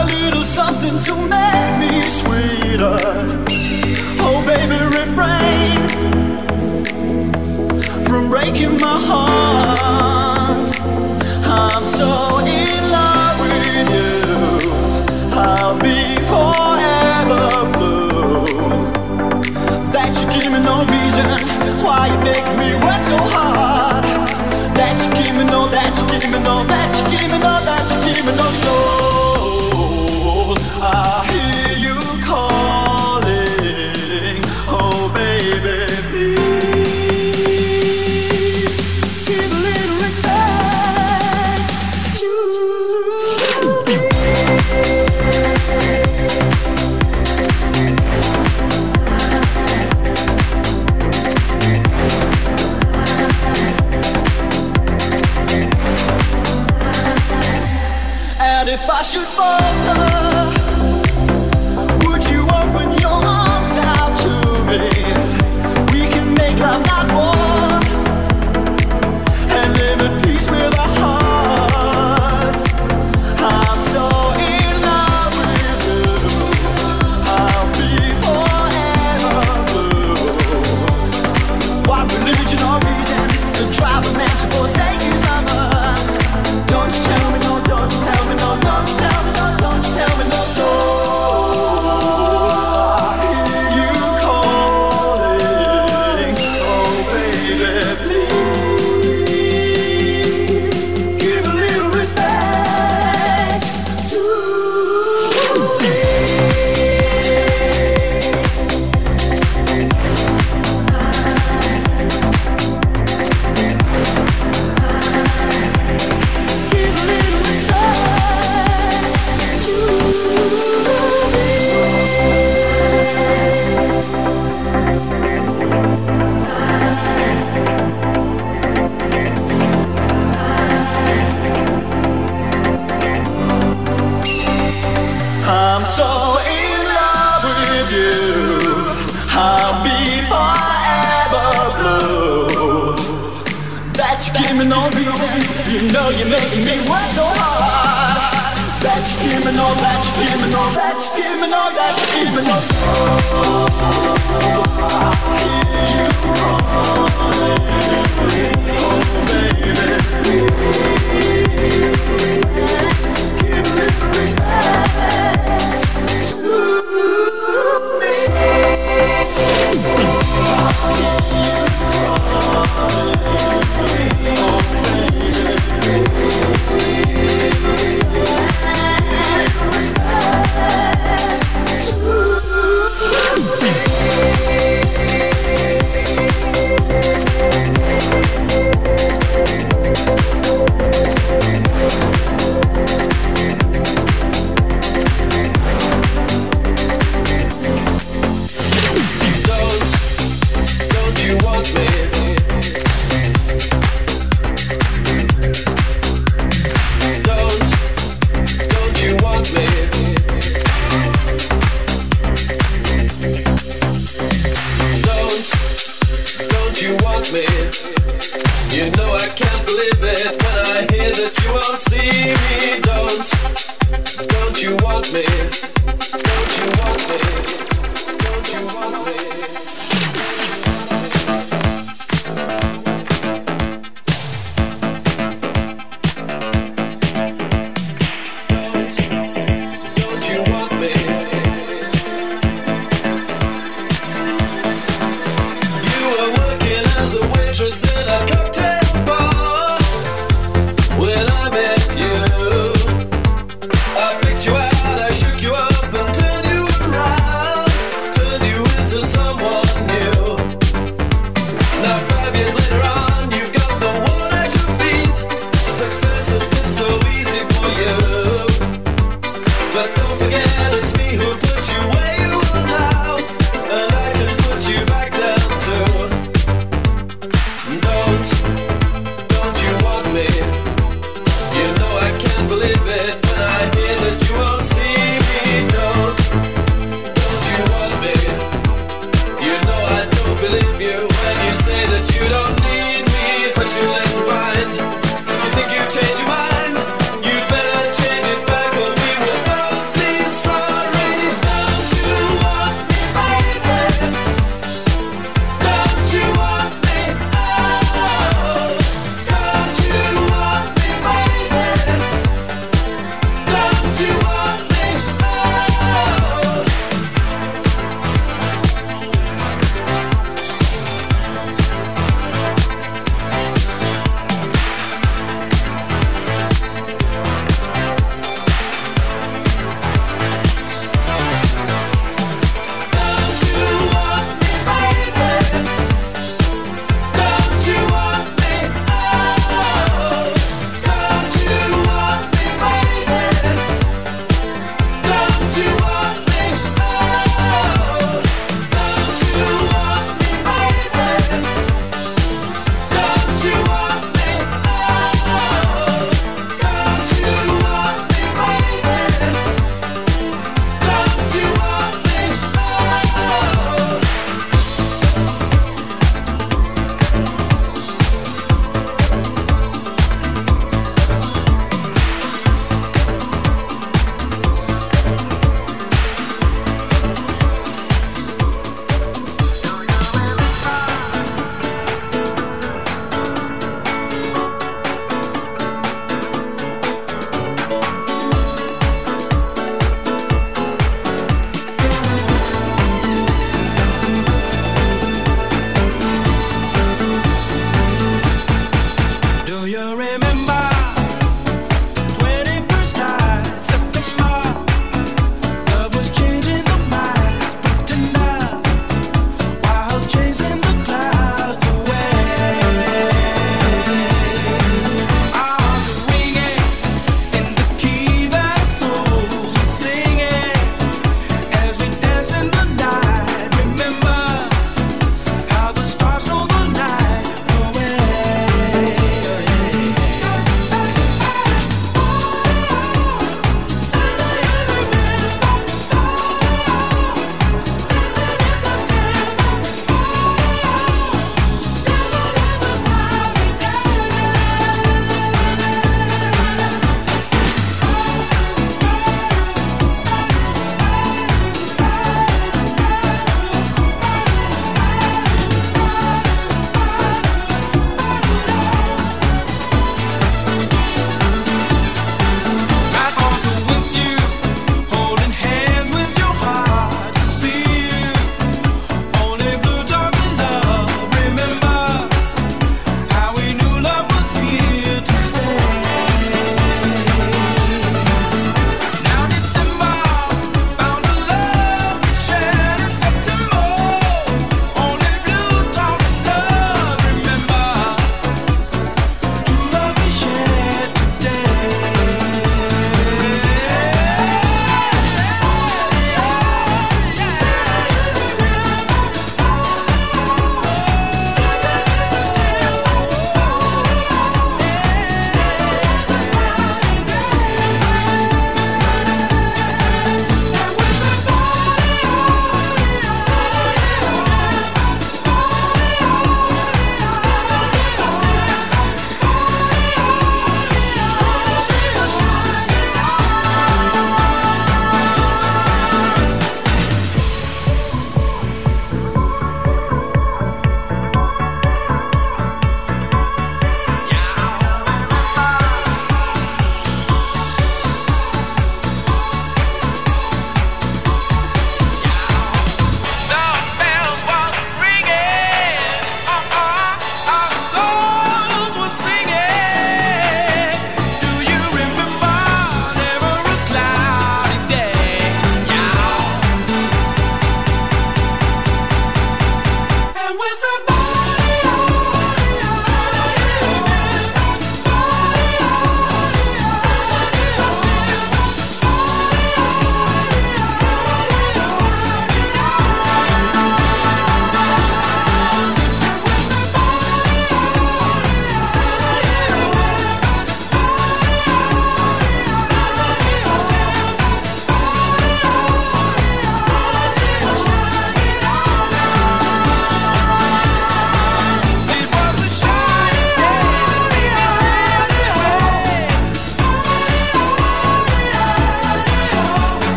a little something to make me sweeter. Oh, baby, refrain from breaking my heart. I'm so in love with you. I'll be forever blue. That you give me no reason why you make me work so hard. That you give me no, that you give me no, that you give me no, that you give me no soul.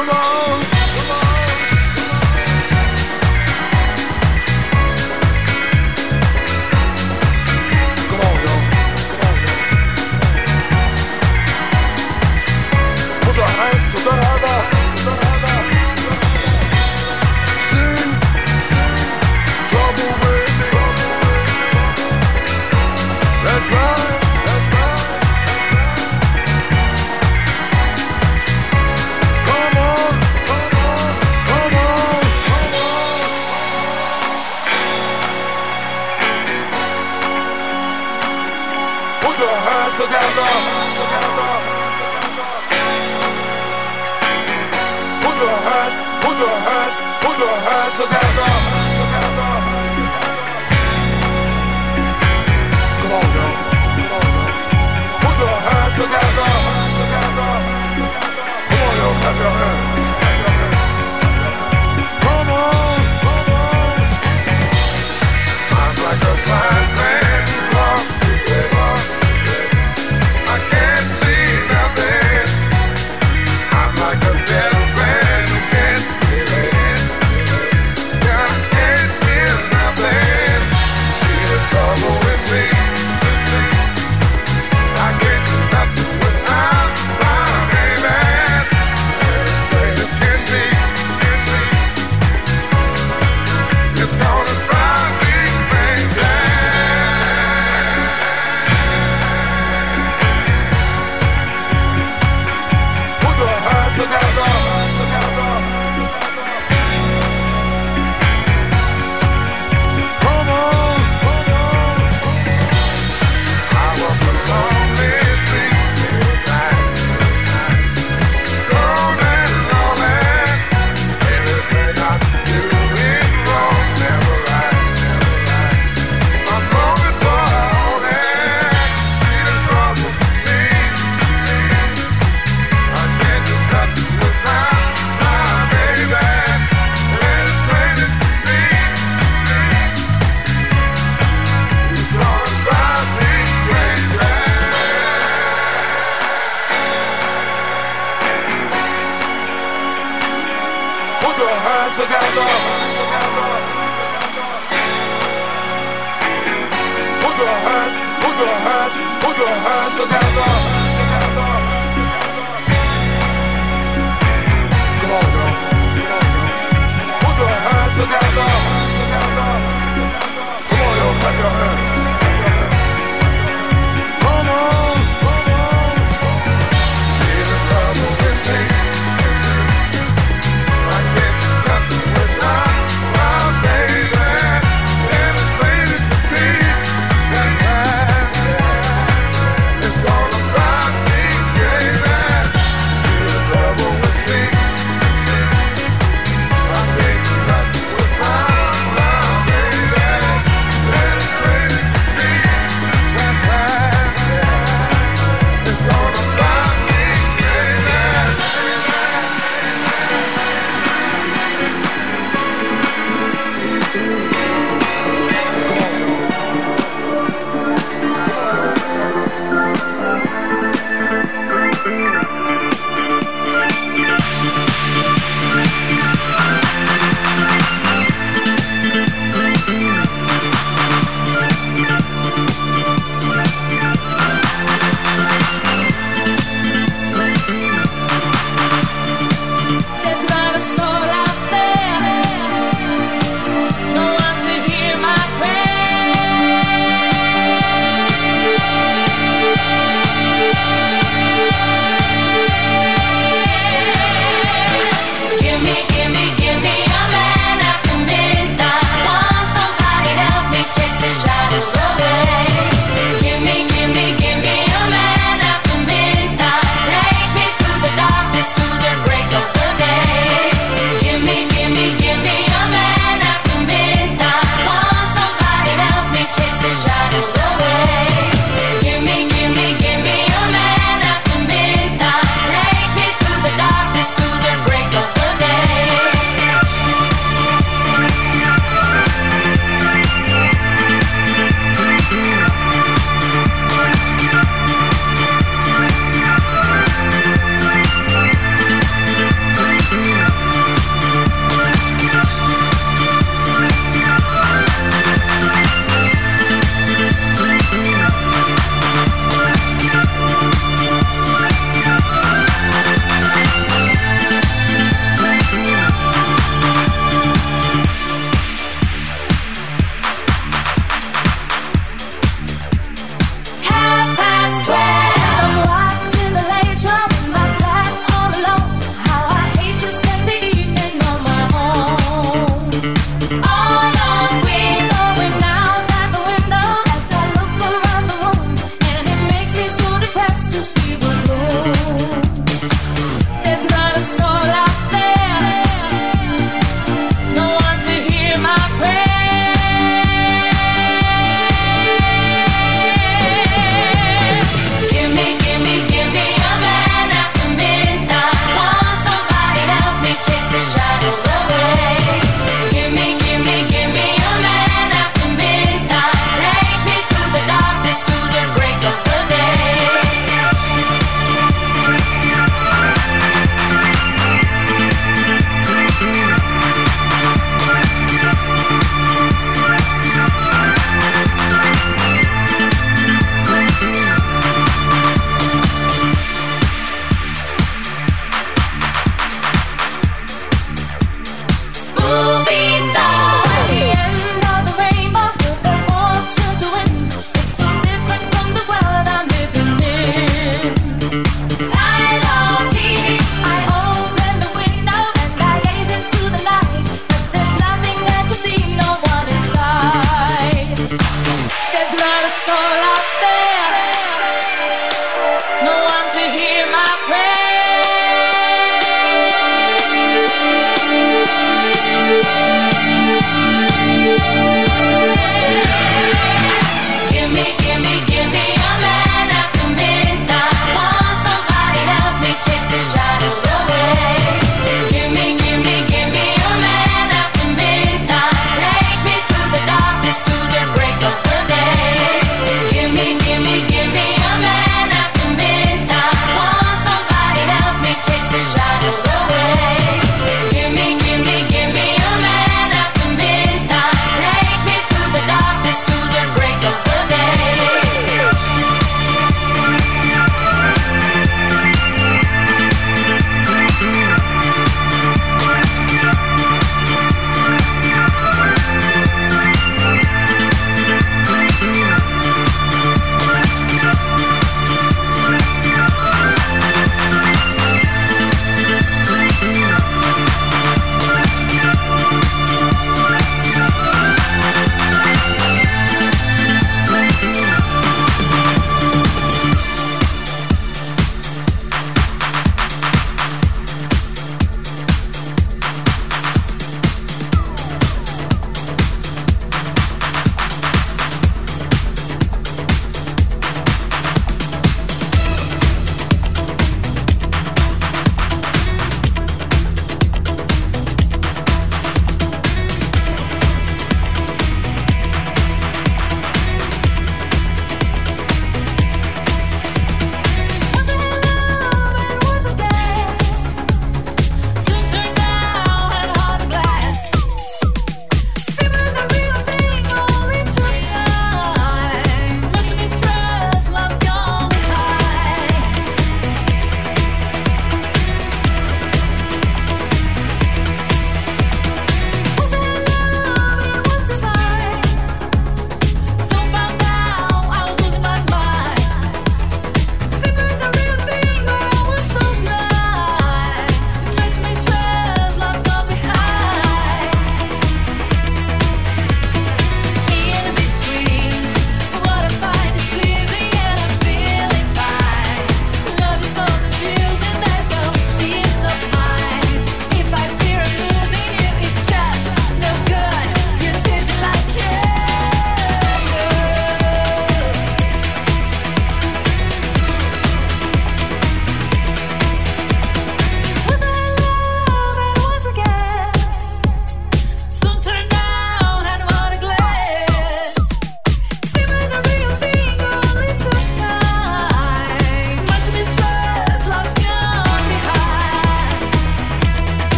Come on.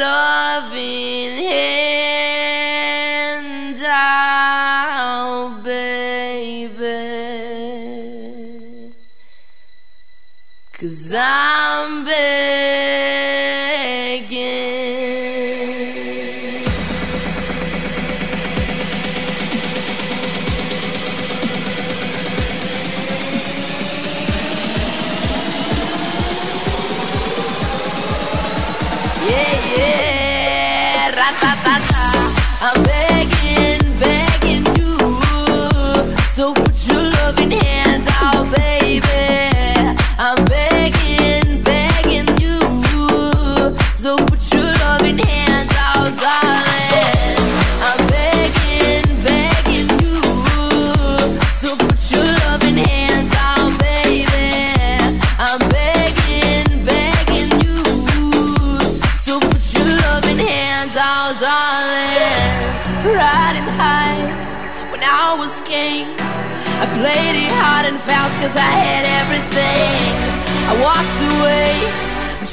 loving hand out, baby. Cause I'm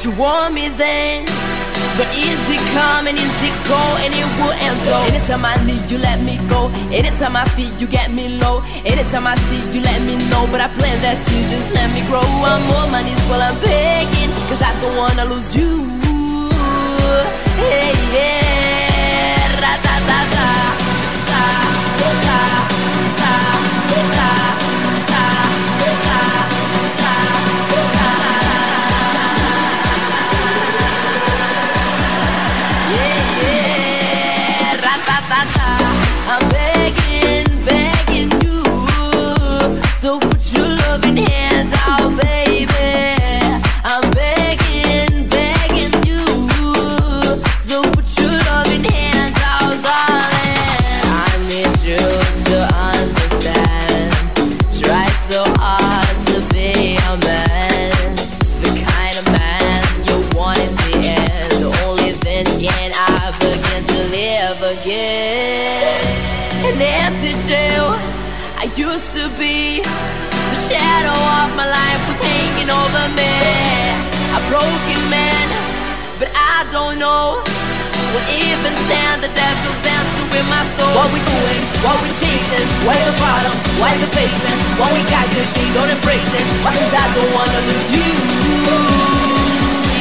you want me then? But is it coming? is it go and it will end so. Anytime I need you let me go. Anytime I feel you get me low. Anytime I see you let me know. But I plan that you just let me grow. I'm on my knees while I'm begging Cause I don't wanna lose you. Hey yeah. Ra-da-da-da Da-da-da-da What we chasing, Why the bottom, why the basement? What we got good, shit? Don't embrace it. Why cause I don't wanna lose you?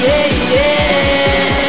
Yeah, yeah.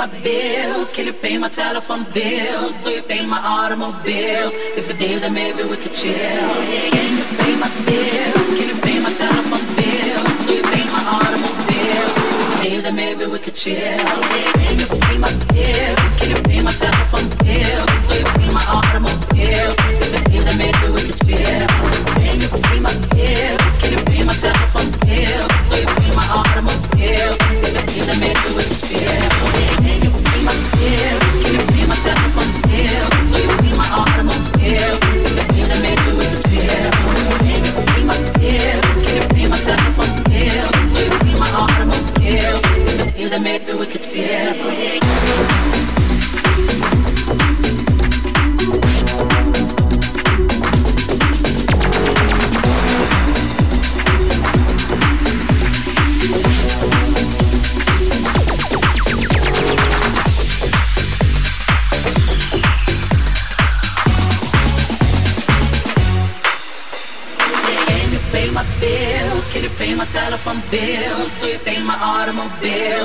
my bills? Can you pay my telephone bills? Do you pay my automobiles? If you did, then maybe we could chill. Can you pay my bills? Can you pay my telephone bills? Do you pay my automobiles? If you did, then maybe we could chill. Can you pay my bills? Can you pay my telephone bills? Do you pay my automobiles? If you did, then maybe we could chill. pay my Bills, can you pay my telephone bills? Do you pay my automobile?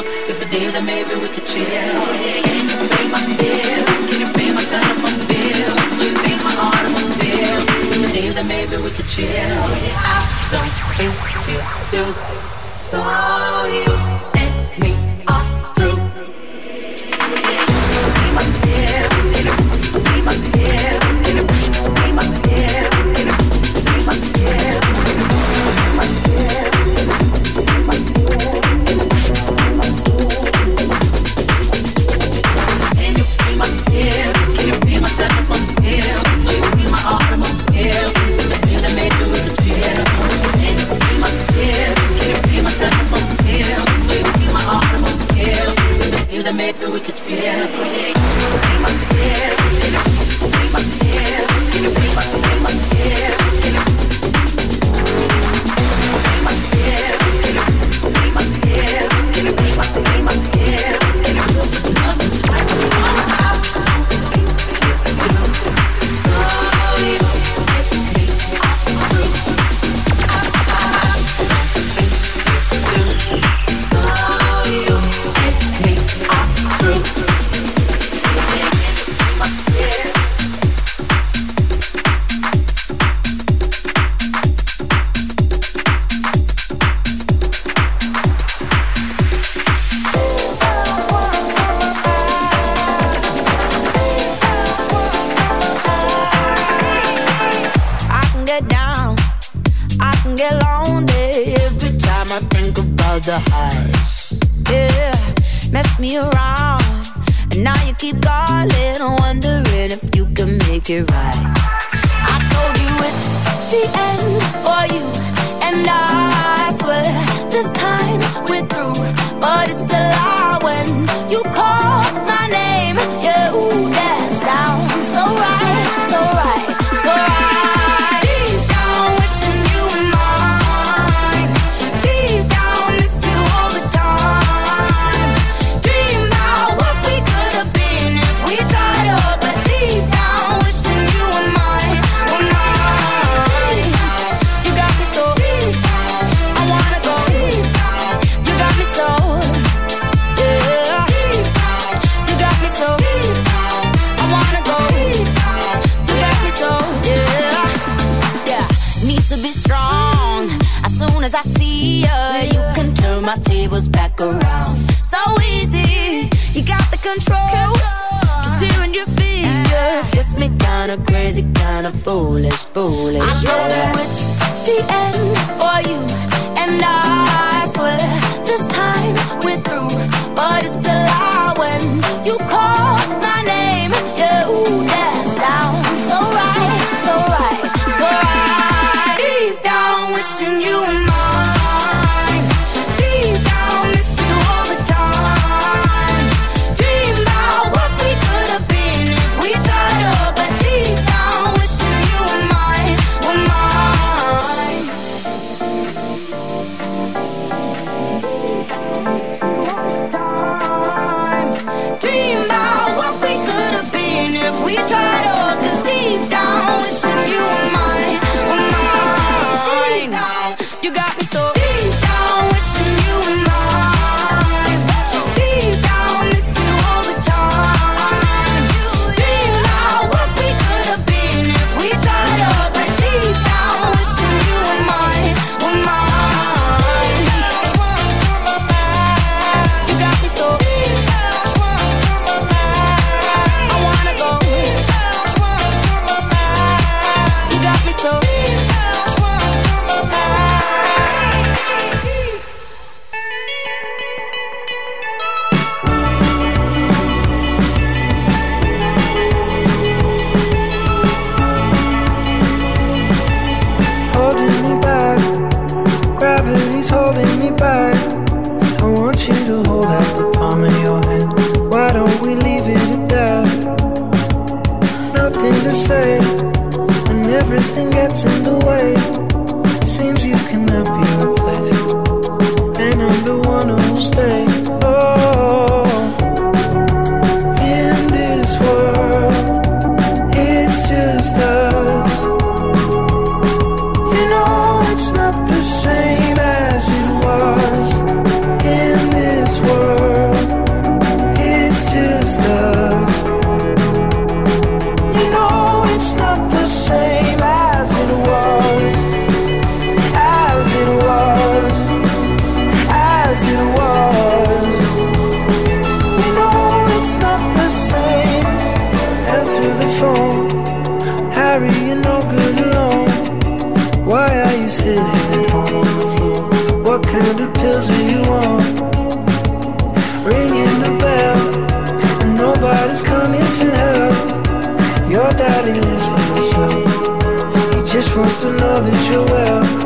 my tables back around. So easy, you got the control. control. Just hearing your speakers gets me kinda crazy, kinda foolish, foolish. I yeah. know it's the end for you and I. everything just to know that you're well.